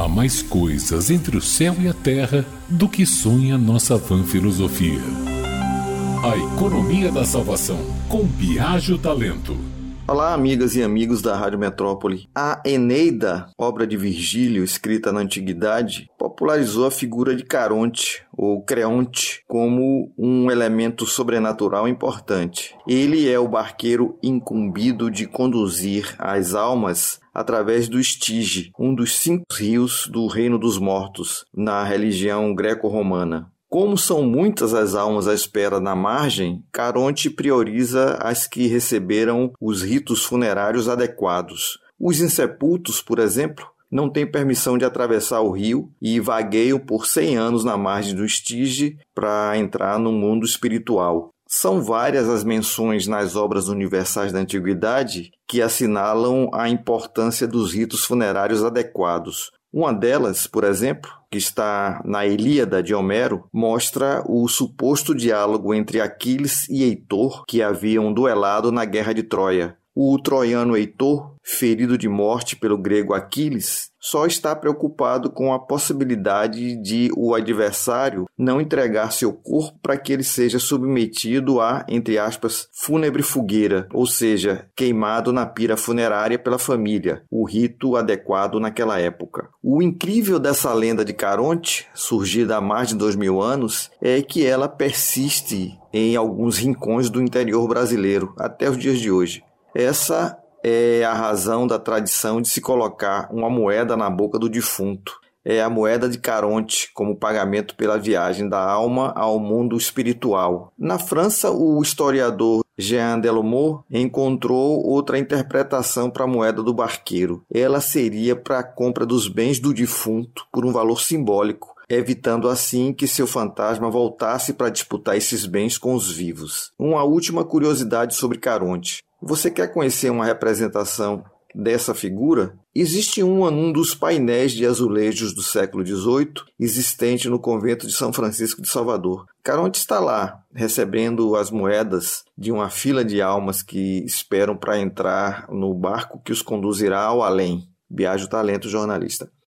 Há mais coisas entre o céu e a terra do que sonha nossa van filosofia. A economia da salvação, com Biagio Talento. Olá, amigas e amigos da Rádio Metrópole. A Eneida, obra de Virgílio, escrita na Antiguidade, popularizou a figura de Caronte, ou Creonte, como um elemento sobrenatural importante. Ele é o barqueiro incumbido de conduzir as almas através do Estige, um dos cinco rios do Reino dos Mortos, na religião greco-romana. Como são muitas as almas à espera na margem, Caronte prioriza as que receberam os ritos funerários adequados. Os insepultos, por exemplo, não têm permissão de atravessar o rio e vagueiam por 100 anos na margem do Estige para entrar no mundo espiritual. São várias as menções nas obras universais da antiguidade que assinalam a importância dos ritos funerários adequados. Uma delas, por exemplo, que está na Ilíada de Homero, mostra o suposto diálogo entre Aquiles e Heitor, que haviam duelado na Guerra de Troia. O troiano Heitor, ferido de morte pelo grego Aquiles, só está preocupado com a possibilidade de o adversário não entregar seu corpo para que ele seja submetido a, entre aspas, fúnebre fogueira, ou seja, queimado na pira funerária pela família, o rito adequado naquela época. O incrível dessa lenda de Caronte, surgida há mais de dois mil anos, é que ela persiste em alguns rincões do interior brasileiro até os dias de hoje. Essa é a razão da tradição de se colocar uma moeda na boca do defunto. É a moeda de Caronte como pagamento pela viagem da alma ao mundo espiritual. Na França, o historiador Jean Delumeau encontrou outra interpretação para a moeda do barqueiro. Ela seria para a compra dos bens do defunto por um valor simbólico, evitando assim que seu fantasma voltasse para disputar esses bens com os vivos. Uma última curiosidade sobre Caronte. Você quer conhecer uma representação dessa figura? Existe uma num dos painéis de azulejos do século XVIII, existente no convento de São Francisco de Salvador. Caronte está lá, recebendo as moedas de uma fila de almas que esperam para entrar no barco que os conduzirá ao além. Viaja o talento jornalista.